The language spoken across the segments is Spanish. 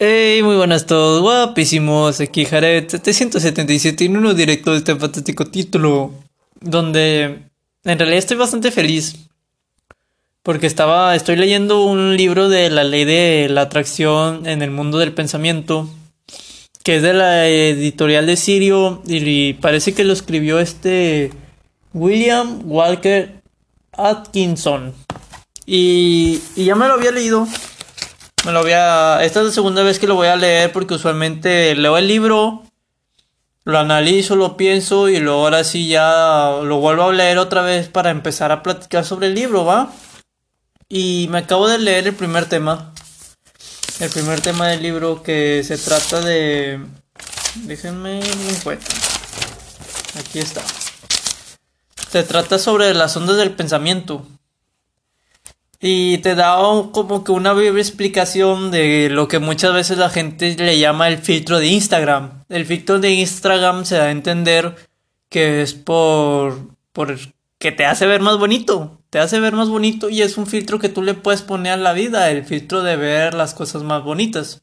Hey, muy buenas a todos, guapísimos, aquí Jared 777 en uno directo de este fantástico título, donde en realidad estoy bastante feliz, porque estaba, estoy leyendo un libro de la ley de la atracción en el mundo del pensamiento, que es de la editorial de Sirio, y parece que lo escribió este William Walker Atkinson, y ya me lo había leído. Me lo voy a. Esta es la segunda vez que lo voy a leer porque usualmente leo el libro, lo analizo, lo pienso y luego ahora sí ya lo vuelvo a leer otra vez para empezar a platicar sobre el libro, ¿va? Y me acabo de leer el primer tema. El primer tema del libro que se trata de. Déjenme un encuentro. Aquí está. Se trata sobre las ondas del pensamiento. Y te da como que una breve explicación de lo que muchas veces la gente le llama el filtro de Instagram. El filtro de Instagram se da a entender que es por, por que te hace ver más bonito. Te hace ver más bonito y es un filtro que tú le puedes poner a la vida, el filtro de ver las cosas más bonitas.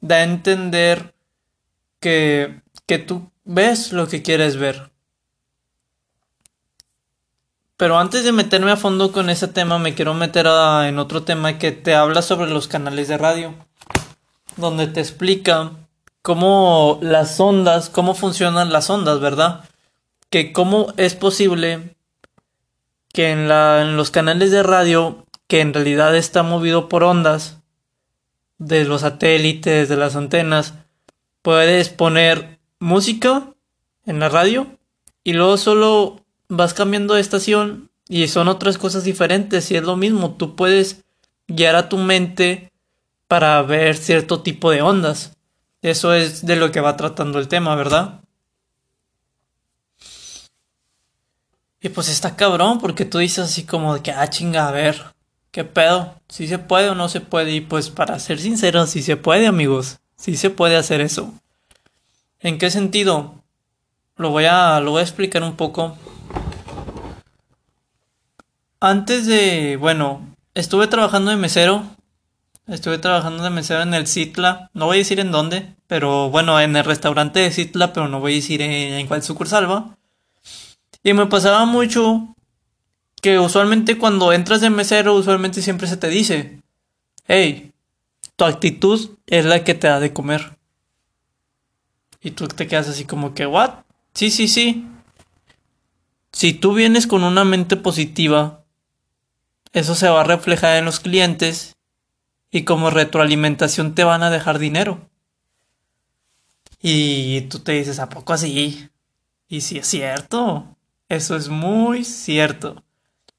Da a entender que, que tú ves lo que quieres ver. Pero antes de meterme a fondo con ese tema, me quiero meter en otro tema que te habla sobre los canales de radio, donde te explica cómo las ondas, cómo funcionan las ondas, ¿verdad? Que cómo es posible que en, la, en los canales de radio, que en realidad está movido por ondas de los satélites, de las antenas, puedes poner música en la radio y luego solo vas cambiando de estación y son otras cosas diferentes y es lo mismo, tú puedes guiar a tu mente para ver cierto tipo de ondas. Eso es de lo que va tratando el tema, ¿verdad? Y pues está cabrón porque tú dices así como de que, ah, chinga, a ver, ¿qué pedo? Si se puede o no se puede. Y pues para ser sincero, si se puede, amigos. Si se puede hacer eso. ¿En qué sentido? Lo voy a, lo voy a explicar un poco. Antes de, bueno, estuve trabajando de mesero. Estuve trabajando de mesero en el Citla. No voy a decir en dónde, pero bueno, en el restaurante de Citla, pero no voy a decir en, cuál sucursal va. Y me pasaba mucho que usualmente cuando entras de mesero, usualmente siempre se te dice, hey, tu actitud es la que te da de comer. Y tú te quedas así como que, ¿what? Sí, sí, sí. Si tú vienes con una mente positiva, eso se va a reflejar en los clientes y como retroalimentación te van a dejar dinero. Y tú te dices, ¿a poco así? Y si es cierto, eso es muy cierto.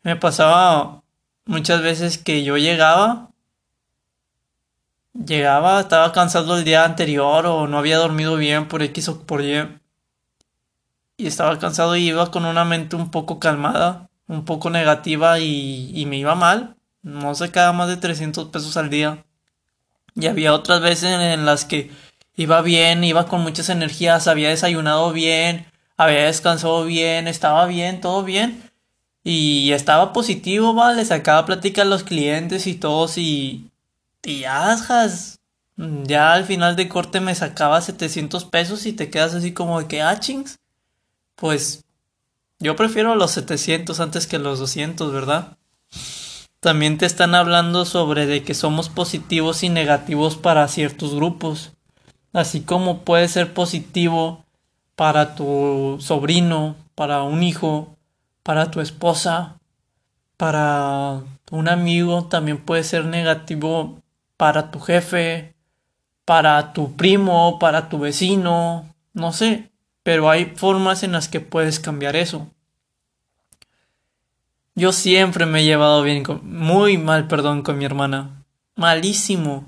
Me pasaba muchas veces que yo llegaba, llegaba, estaba cansado el día anterior o no había dormido bien por X o por Y. Y estaba cansado y iba con una mente un poco calmada un poco negativa y, me iba mal. No sacaba más de 300 pesos al día. Y había otras veces en las que iba bien, iba con muchas energías, había desayunado bien, había descansado bien, estaba bien, todo bien. Y estaba positivo, ¿vale? Sacaba plática a los clientes y todos y... Y asjas. Ya al final de corte me sacaba 700 pesos y te quedas así como de que, ah, chings. Pues yo prefiero los 700 antes que los 200, ¿verdad? También te están hablando sobre de que somos positivos y negativos para ciertos grupos. Así como puede ser positivo para tu sobrino, para un hijo, para tu esposa, para un amigo, también puede ser negativo para tu jefe, para tu primo, para tu vecino, no sé pero hay formas en las que puedes cambiar eso. Yo siempre me he llevado bien con, muy mal, perdón, con mi hermana. Malísimo.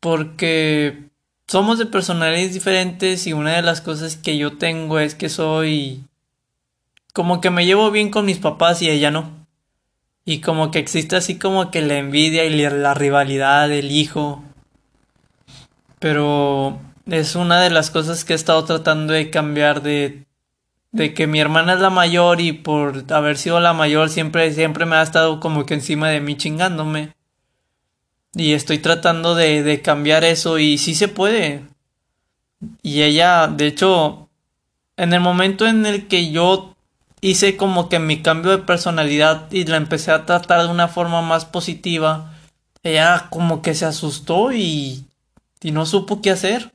Porque somos de personalidades diferentes y una de las cosas que yo tengo es que soy como que me llevo bien con mis papás y ella no. Y como que existe así como que la envidia y la rivalidad del hijo. Pero es una de las cosas que he estado tratando de cambiar de, de que mi hermana es la mayor y por haber sido la mayor siempre, siempre me ha estado como que encima de mí chingándome. Y estoy tratando de, de cambiar eso y sí se puede. Y ella, de hecho, en el momento en el que yo hice como que mi cambio de personalidad y la empecé a tratar de una forma más positiva, ella como que se asustó y, y no supo qué hacer.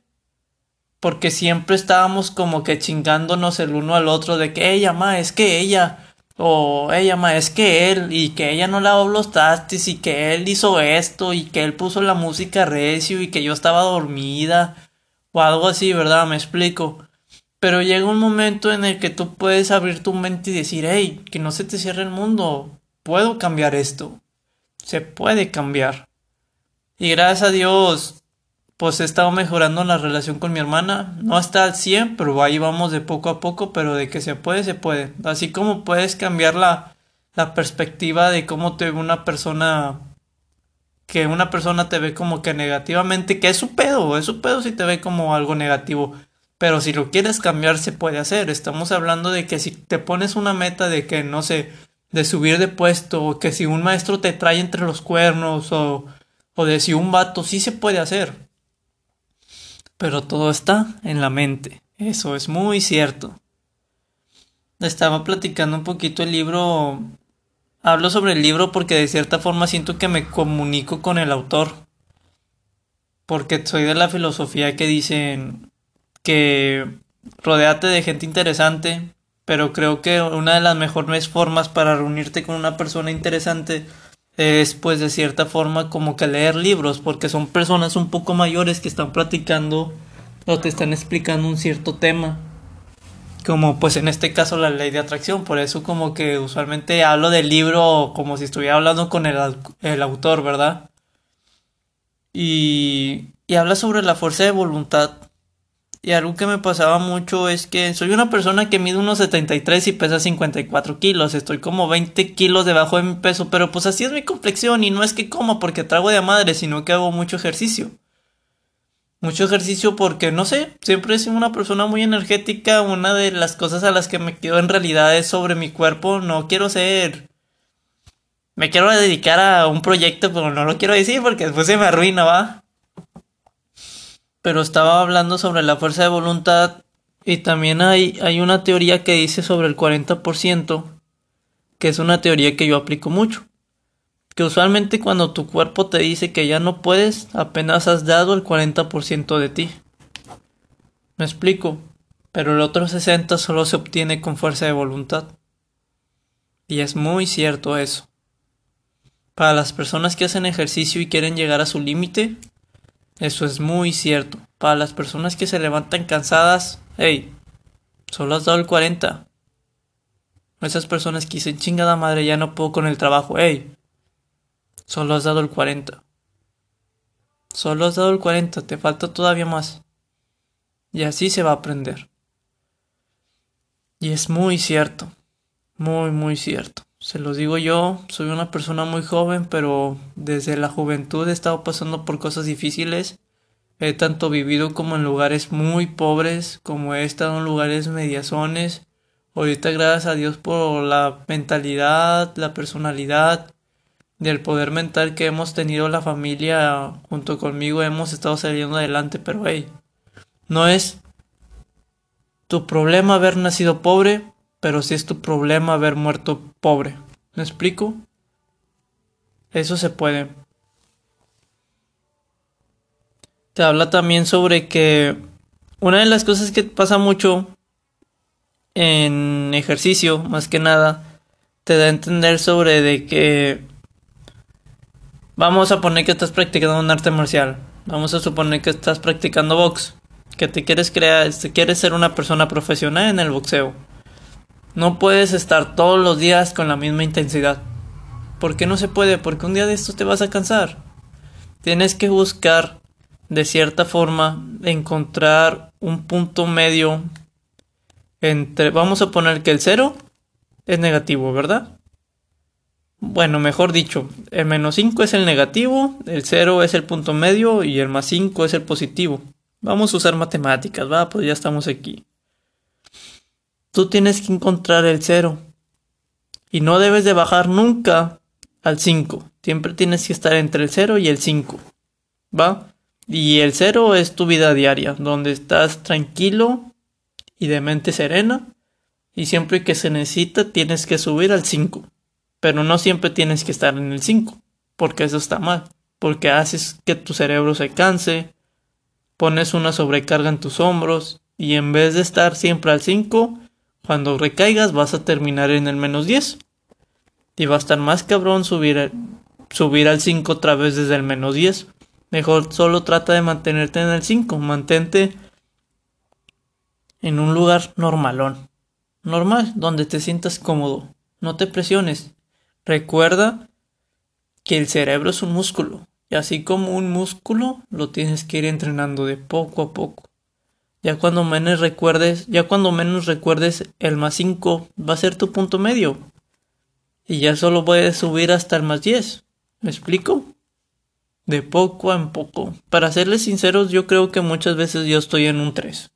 Porque siempre estábamos como que chingándonos el uno al otro de que ella, ma, es que ella, o ella, ma, es que él, y que ella no lavó los tastes, y que él hizo esto, y que él puso la música recio, y que yo estaba dormida, o algo así, ¿verdad? Me explico. Pero llega un momento en el que tú puedes abrir tu mente y decir, hey, que no se te cierre el mundo, puedo cambiar esto, se puede cambiar. Y gracias a Dios, pues he estado mejorando la relación con mi hermana. No está al 100, pero ahí vamos de poco a poco, pero de que se puede, se puede. Así como puedes cambiar la, la perspectiva de cómo te ve una persona que una persona te ve como que negativamente, que es su pedo, es su pedo si te ve como algo negativo. Pero si lo quieres cambiar, se puede hacer. Estamos hablando de que si te pones una meta de que, no sé, de subir de puesto, o que si un maestro te trae entre los cuernos, o, o de si un vato, sí se puede hacer. Pero todo está en la mente. Eso es muy cierto. Estaba platicando un poquito el libro. Hablo sobre el libro porque de cierta forma siento que me comunico con el autor. Porque soy de la filosofía que dicen que rodeate de gente interesante, pero creo que una de las mejores formas para reunirte con una persona interesante es pues de cierta forma como que leer libros, porque son personas un poco mayores que están platicando o te están explicando un cierto tema. Como pues en este caso la ley de atracción, por eso como que usualmente hablo del libro como si estuviera hablando con el, el autor, ¿verdad? Y, y habla sobre la fuerza de voluntad y algo que me pasaba mucho es que soy una persona que mide unos 73 y pesa 54 kilos. Estoy como 20 kilos debajo de mi peso, pero pues así es mi complexión y no es que como porque trago de madre, sino que hago mucho ejercicio. Mucho ejercicio porque, no sé, siempre he sido una persona muy energética. Una de las cosas a las que me quedo en realidad es sobre mi cuerpo. No quiero ser... Me quiero dedicar a un proyecto, pero no lo quiero decir porque después se me arruina, ¿va? Pero estaba hablando sobre la fuerza de voluntad y también hay, hay una teoría que dice sobre el 40%, que es una teoría que yo aplico mucho. Que usualmente cuando tu cuerpo te dice que ya no puedes, apenas has dado el 40% de ti. Me explico, pero el otro 60% solo se obtiene con fuerza de voluntad. Y es muy cierto eso. Para las personas que hacen ejercicio y quieren llegar a su límite, eso es muy cierto. Para las personas que se levantan cansadas, hey, solo has dado el 40. Esas personas que dicen, chingada madre, ya no puedo con el trabajo, hey, solo has dado el 40. Solo has dado el 40, te falta todavía más. Y así se va a aprender. Y es muy cierto, muy, muy cierto. Se los digo yo, soy una persona muy joven, pero desde la juventud he estado pasando por cosas difíciles. He tanto vivido como en lugares muy pobres, como he estado en lugares mediazones. Ahorita gracias a Dios por la mentalidad, la personalidad y el poder mental que hemos tenido la familia junto conmigo hemos estado saliendo adelante, pero hey, no es tu problema haber nacido pobre, pero si es tu problema haber muerto pobre. ¿Me explico? Eso se puede. Te habla también sobre que una de las cosas que pasa mucho en ejercicio, más que nada, te da a entender sobre de que vamos a poner que estás practicando un arte marcial. Vamos a suponer que estás practicando box, que te quieres crear, quieres ser una persona profesional en el boxeo no puedes estar todos los días con la misma intensidad. ¿Por qué no se puede? Porque un día de estos te vas a cansar. Tienes que buscar, de cierta forma, encontrar un punto medio entre, vamos a poner que el cero es negativo, ¿verdad? Bueno, mejor dicho, el menos 5 es el negativo, el 0 es el punto medio y el más 5 es el positivo. Vamos a usar matemáticas, va, pues ya estamos aquí. Tú tienes que encontrar el cero. Y no debes de bajar nunca al 5. Siempre tienes que estar entre el 0 y el 5. ¿Va? Y el 0 es tu vida diaria, donde estás tranquilo y de mente serena. Y siempre que se necesita tienes que subir al 5. Pero no siempre tienes que estar en el 5, porque eso está mal. Porque haces que tu cerebro se canse, pones una sobrecarga en tus hombros y en vez de estar siempre al 5, cuando recaigas vas a terminar en el menos 10. Y va a estar más cabrón subir, subir al 5 otra vez desde el menos 10. Mejor solo trata de mantenerte en el 5. Mantente en un lugar normalón. Normal, donde te sientas cómodo. No te presiones. Recuerda que el cerebro es un músculo. Y así como un músculo, lo tienes que ir entrenando de poco a poco. Ya cuando menos recuerdes, ya cuando menos recuerdes el más 5 va a ser tu punto medio. Y ya solo puedes subir hasta el más 10. ¿Me explico? De poco en poco. Para serles sinceros, yo creo que muchas veces yo estoy en un 3.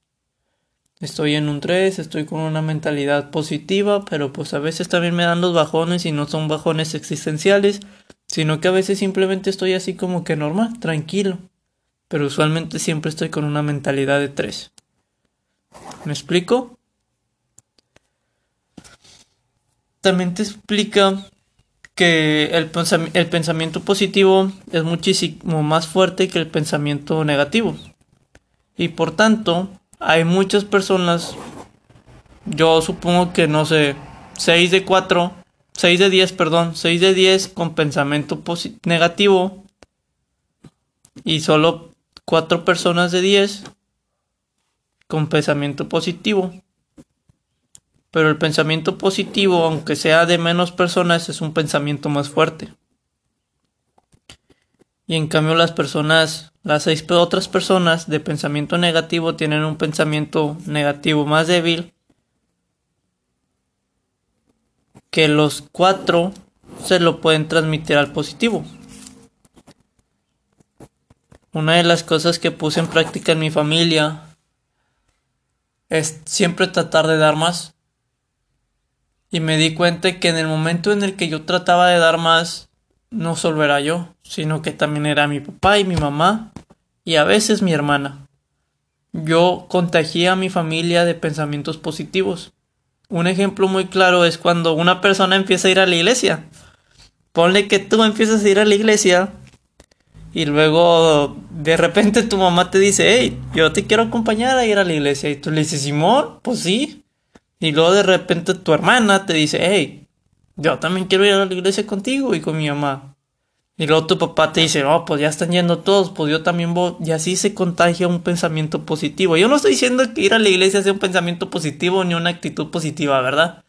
Estoy en un 3, estoy con una mentalidad positiva, pero pues a veces también me dan los bajones y no son bajones existenciales, sino que a veces simplemente estoy así como que normal, tranquilo. Pero usualmente siempre estoy con una mentalidad de 3. ¿Me explico? También te explica que el, el pensamiento positivo es muchísimo más fuerte que el pensamiento negativo. Y por tanto, hay muchas personas, yo supongo que no sé, 6 de 4, 6 de 10, perdón, 6 de 10 con pensamiento negativo y solo 4 personas de 10 con pensamiento positivo. Pero el pensamiento positivo, aunque sea de menos personas, es un pensamiento más fuerte. Y en cambio las personas, las seis otras personas de pensamiento negativo tienen un pensamiento negativo más débil que los cuatro se lo pueden transmitir al positivo. Una de las cosas que puse en práctica en mi familia es siempre tratar de dar más. Y me di cuenta que en el momento en el que yo trataba de dar más, no solo era yo, sino que también era mi papá y mi mamá y a veces mi hermana. Yo contagié a mi familia de pensamientos positivos. Un ejemplo muy claro es cuando una persona empieza a ir a la iglesia. Ponle que tú empiezas a ir a la iglesia y luego de repente tu mamá te dice, hey, yo te quiero acompañar a ir a la iglesia. Y tú le dices, Simón, pues sí. Y luego de repente tu hermana te dice, hey, yo también quiero ir a la iglesia contigo y con mi mamá. Y luego tu papá te dice, oh, pues ya están yendo todos, pues yo también voy. Y así se contagia un pensamiento positivo. Yo no estoy diciendo que ir a la iglesia sea un pensamiento positivo ni una actitud positiva, ¿verdad?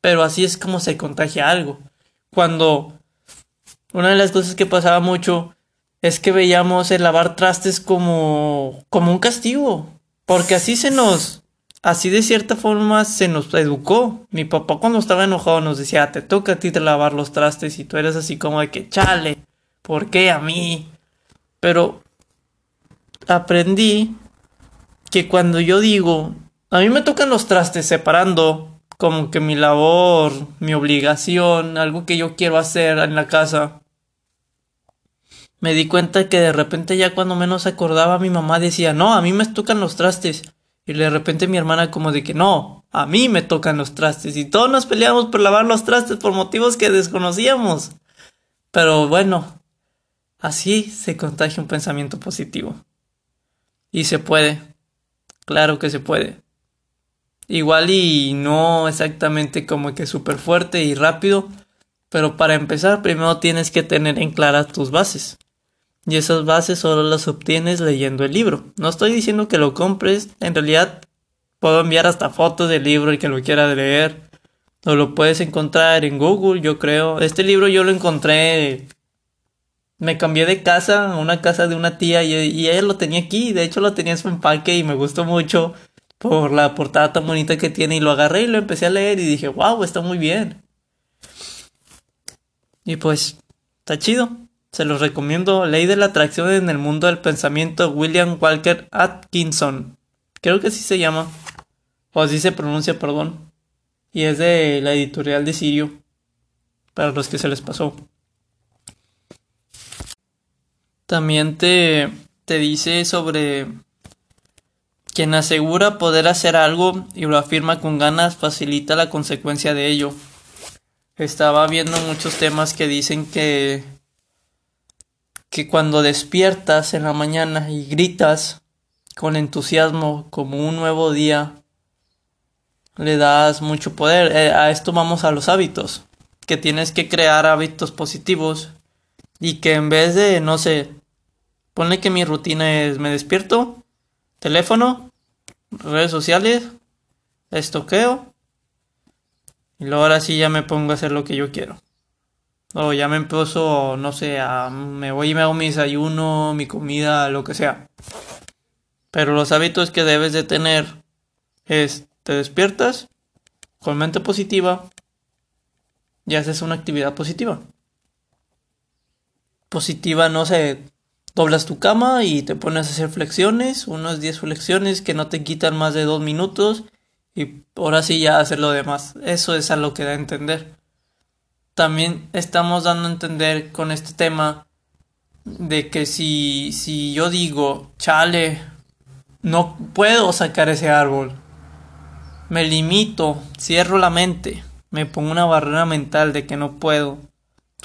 Pero así es como se contagia algo. Cuando una de las cosas que pasaba mucho es que veíamos el lavar trastes como, como un castigo. Porque así se nos, así de cierta forma se nos educó. Mi papá cuando estaba enojado nos decía, te toca a ti de lavar los trastes y tú eres así como de que, chale, ¿por qué a mí? Pero aprendí que cuando yo digo, a mí me tocan los trastes separando como que mi labor, mi obligación, algo que yo quiero hacer en la casa. Me di cuenta que de repente ya cuando menos acordaba mi mamá decía, no, a mí me tocan los trastes. Y de repente mi hermana como de que no, a mí me tocan los trastes y todos nos peleamos por lavar los trastes por motivos que desconocíamos. Pero bueno, así se contagia un pensamiento positivo. Y se puede, claro que se puede. Igual y no exactamente como que súper fuerte y rápido, pero para empezar primero tienes que tener en claras tus bases. Y esas bases solo las obtienes leyendo el libro. No estoy diciendo que lo compres, en realidad puedo enviar hasta fotos del libro y que lo quiera leer. O lo puedes encontrar en Google, yo creo. Este libro yo lo encontré. Me cambié de casa a una casa de una tía y, y ella lo tenía aquí. De hecho, lo tenía en su empaque y me gustó mucho por la portada tan bonita que tiene. Y lo agarré y lo empecé a leer y dije, wow, está muy bien. Y pues, está chido. Se los recomiendo. Ley de la atracción en el mundo del pensamiento William Walker Atkinson. Creo que así se llama. O así se pronuncia, perdón. Y es de la editorial de Sirio. Para los que se les pasó. También te, te dice sobre quien asegura poder hacer algo y lo afirma con ganas facilita la consecuencia de ello. Estaba viendo muchos temas que dicen que que cuando despiertas en la mañana y gritas con entusiasmo como un nuevo día, le das mucho poder. Eh, a esto vamos a los hábitos, que tienes que crear hábitos positivos y que en vez de, no sé, ponle que mi rutina es me despierto, teléfono, redes sociales, estoqueo y luego ahora sí ya me pongo a hacer lo que yo quiero. O ya me empiezo, no sé, a, me voy y me hago mi desayuno, mi comida, lo que sea. Pero los hábitos que debes de tener es, te despiertas con mente positiva y haces una actividad positiva. Positiva, no sé, doblas tu cama y te pones a hacer flexiones, unas 10 flexiones que no te quitan más de 2 minutos y ahora sí ya hacer lo demás. Eso es a lo que da a entender. También estamos dando a entender con este tema de que si, si yo digo, chale, no puedo sacar ese árbol, me limito, cierro la mente, me pongo una barrera mental de que no puedo,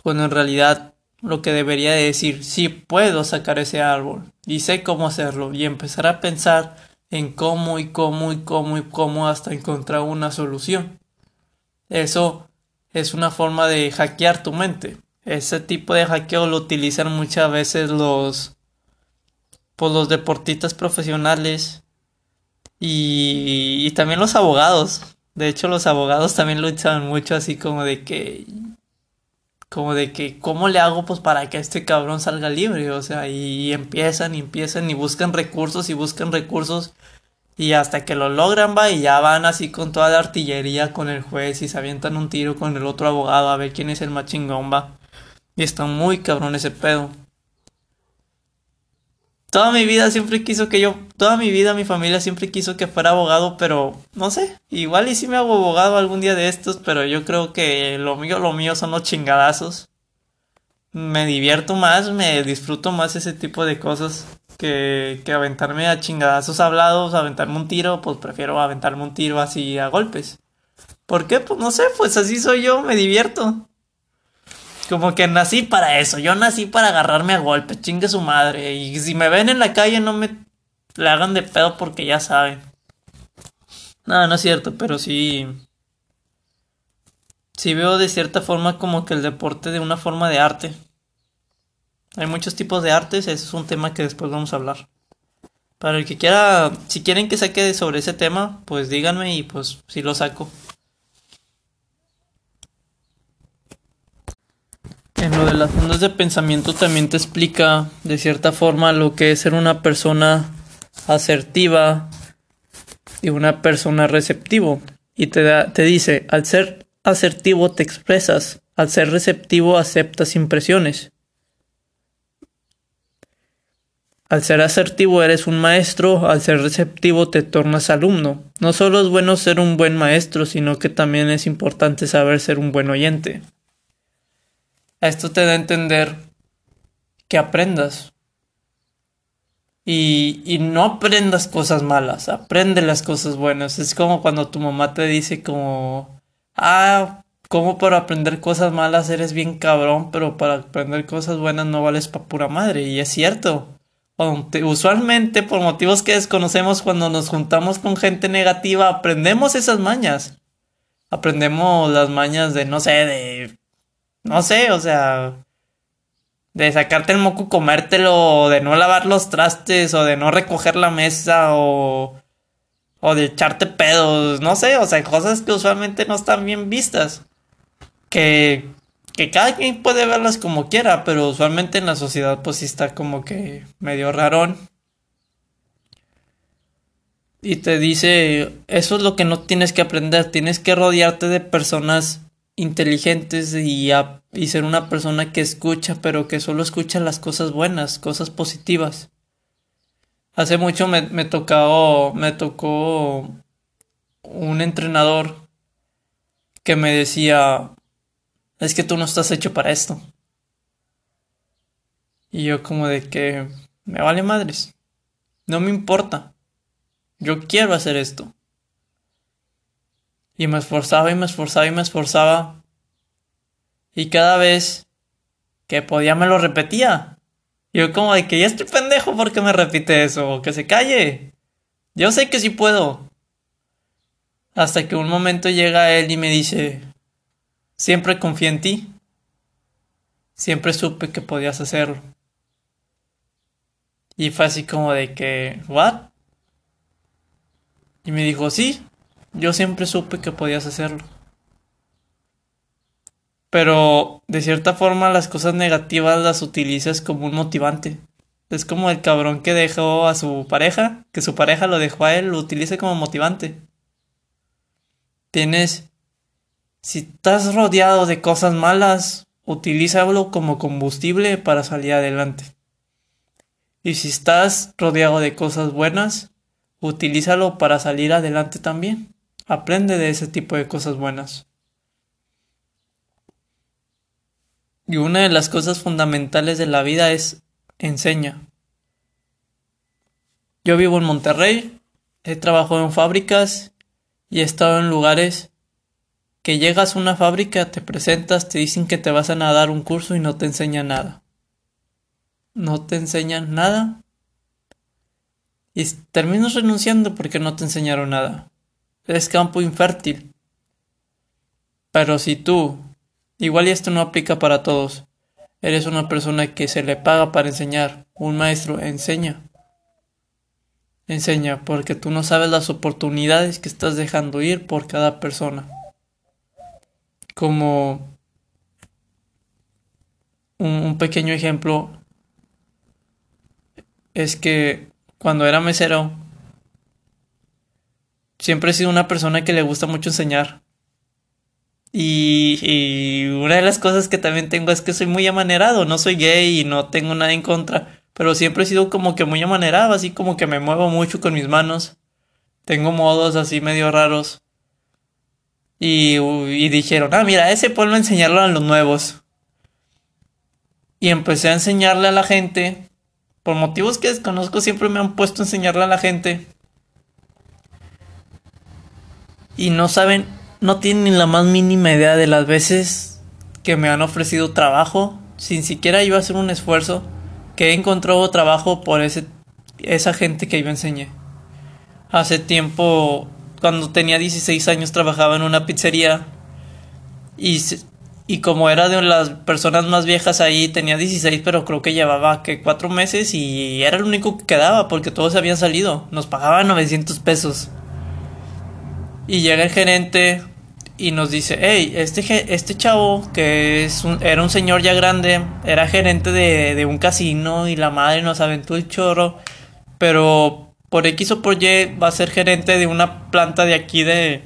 cuando en realidad lo que debería decir, sí puedo sacar ese árbol y sé cómo hacerlo y empezar a pensar en cómo y cómo y cómo y cómo hasta encontrar una solución. Eso es una forma de hackear tu mente. Ese tipo de hackeo lo utilizan muchas veces los pues los deportistas profesionales y, y también los abogados. De hecho, los abogados también luchan mucho así como de que como de que cómo le hago pues para que este cabrón salga libre, o sea, y empiezan y empiezan y buscan recursos y buscan recursos y hasta que lo logran va y ya van así con toda la artillería con el juez y se avientan un tiro con el otro abogado a ver quién es el más chingón va. Y está muy cabrón ese pedo. Toda mi vida siempre quiso que yo, toda mi vida mi familia siempre quiso que fuera abogado, pero no sé, igual y si me hago abogado algún día de estos, pero yo creo que lo mío, lo mío son los chingadazos. Me divierto más, me disfruto más ese tipo de cosas que, que aventarme a chingadazos hablados, aventarme un tiro, pues prefiero aventarme un tiro así a golpes. ¿Por qué? Pues no sé, pues así soy yo, me divierto. Como que nací para eso. Yo nací para agarrarme a golpes, chingue su madre. Y si me ven en la calle, no me le hagan de pedo porque ya saben. No, no es cierto, pero sí. Sí veo de cierta forma como que el deporte de una forma de arte. Hay muchos tipos de artes, ese es un tema que después vamos a hablar. Para el que quiera, si quieren que saque sobre ese tema, pues díganme y pues sí lo saco. En lo de las ondas de pensamiento también te explica de cierta forma lo que es ser una persona asertiva y una persona receptivo. Y te, da, te dice, al ser asertivo te expresas, al ser receptivo aceptas impresiones. Al ser asertivo eres un maestro, al ser receptivo te tornas alumno. No solo es bueno ser un buen maestro, sino que también es importante saber ser un buen oyente. Esto te da a entender que aprendas. Y, y, no aprendas cosas malas, aprende las cosas buenas. Es como cuando tu mamá te dice como, ah, como para aprender cosas malas eres bien cabrón, pero para aprender cosas buenas no vales pa' pura madre. Y es cierto. Usualmente, por motivos que desconocemos, cuando nos juntamos con gente negativa, aprendemos esas mañas. Aprendemos las mañas de, no sé, de no sé, o sea, de sacarte el moco, comértelo, o de no lavar los trastes, o de no recoger la mesa, o, o de echarte pedos, no sé, o sea, cosas que usualmente no están bien vistas. Que, que cada quien puede verlas como quiera, pero usualmente en la sociedad pues sí está como que medio rarón. Y te dice, eso es lo que no tienes que aprender, tienes que rodearte de personas inteligentes y, y ser una persona que escucha, pero que solo escucha las cosas buenas, cosas positivas. Hace mucho me, me tocó, me tocó un entrenador que me decía, es que tú no estás hecho para esto. Y yo como de que me vale madres. No me importa. Yo quiero hacer esto. Y me esforzaba y me esforzaba y me esforzaba. Y cada vez que podía me lo repetía. Yo como de que ya estoy pendejo porque me repite eso. Que se calle. Yo sé que sí puedo. Hasta que un momento llega él y me dice, siempre confié en ti. Siempre supe que podías hacerlo. Y fue así como de que, ¿what? Y me dijo, sí, yo siempre supe que podías hacerlo. Pero de cierta forma las cosas negativas las utilizas como un motivante. Es como el cabrón que dejó a su pareja, que su pareja lo dejó a él, lo utiliza como motivante. Tienes, si estás rodeado de cosas malas, utilízalo como combustible para salir adelante. Y si estás rodeado de cosas buenas, utilízalo para salir adelante también. Aprende de ese tipo de cosas buenas. Y una de las cosas fundamentales de la vida es enseña. Yo vivo en Monterrey, he trabajado en fábricas y he estado en lugares que llegas a una fábrica, te presentas, te dicen que te vas a dar un curso y no te enseñan nada. No te enseñan nada. Y terminas renunciando porque no te enseñaron nada. Es campo infértil. Pero si tú, igual y esto no aplica para todos, eres una persona que se le paga para enseñar, un maestro enseña. Enseña porque tú no sabes las oportunidades que estás dejando ir por cada persona como un, pequeño ejemplo es que cuando era mesero siempre he sido una persona que le gusta mucho enseñar. Y, y, una de las cosas que también tengo es que soy muy amanerado, no soy gay y no tengo nada en contra, pero siempre he sido como que muy amanerado, así como que me muevo mucho con mis manos. Tengo modos así medio raros. Y, dijeron, ah, mira, ese pueblo enseñarlo a los nuevos. Y empecé a enseñarle a la gente. Por motivos que desconozco, siempre me han puesto a enseñarle a la gente. Y no saben, no tienen ni la más mínima idea de las veces que me han ofrecido trabajo, sin siquiera yo hacer un esfuerzo, que he encontrado trabajo por ese, esa gente que yo enseñé. Hace tiempo cuando tenía 16 años trabajaba en una pizzería y, y como era de las personas más viejas ahí, tenía 16, pero creo que llevaba que cuatro meses y era el único que quedaba porque todos habían salido. Nos pagaban 900 pesos. Y llega el gerente y nos dice, hey, este, este chavo que es era un señor ya grande, era gerente de, de un casino y la madre nos aventó el chorro, pero por X o por Y va a ser gerente de una planta de aquí de...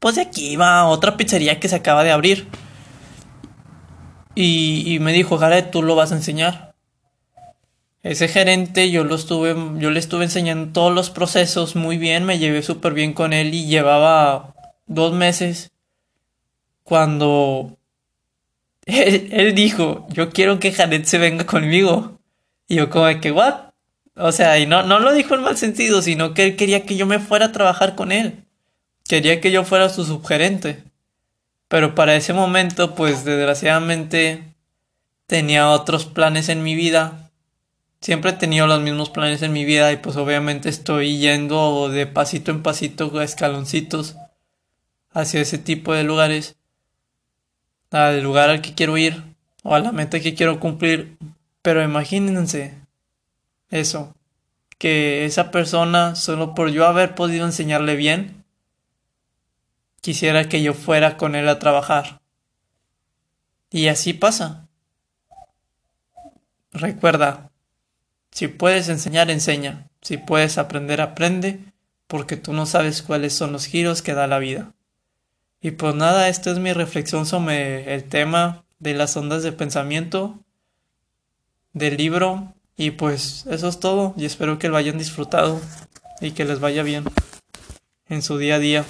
Pues de aquí va otra pizzería que se acaba de abrir. Y, me dijo, Jared, tú lo vas a enseñar. Ese gerente yo lo estuve, yo le estuve enseñando todos los procesos muy bien, me llevé súper bien con él y llevaba dos meses cuando él, dijo, yo quiero que Jared se venga conmigo. Y yo como de que, ¿what? O sea, y no, no lo dijo en mal sentido, sino que él quería que yo me fuera a trabajar con él. Quería que yo fuera su subgerente. Pero para ese momento, pues desgraciadamente tenía otros planes en mi vida. Siempre he tenido los mismos planes en mi vida y pues obviamente estoy yendo de pasito en pasito, a escaloncitos, hacia ese tipo de lugares. Al lugar al que quiero ir o a la meta que quiero cumplir. Pero imagínense, eso, que esa persona, solo por yo haber podido enseñarle bien, quisiera que yo fuera con él a trabajar. Y así pasa. Recuerda, si puedes enseñar, enseña. Si puedes aprender, aprende, porque tú no sabes cuáles son los giros que da la vida. Y pues nada, esta es mi reflexión sobre el tema de las ondas de pensamiento del libro y pues eso es todo y espero que lo hayan disfrutado y que les vaya bien en su día a día.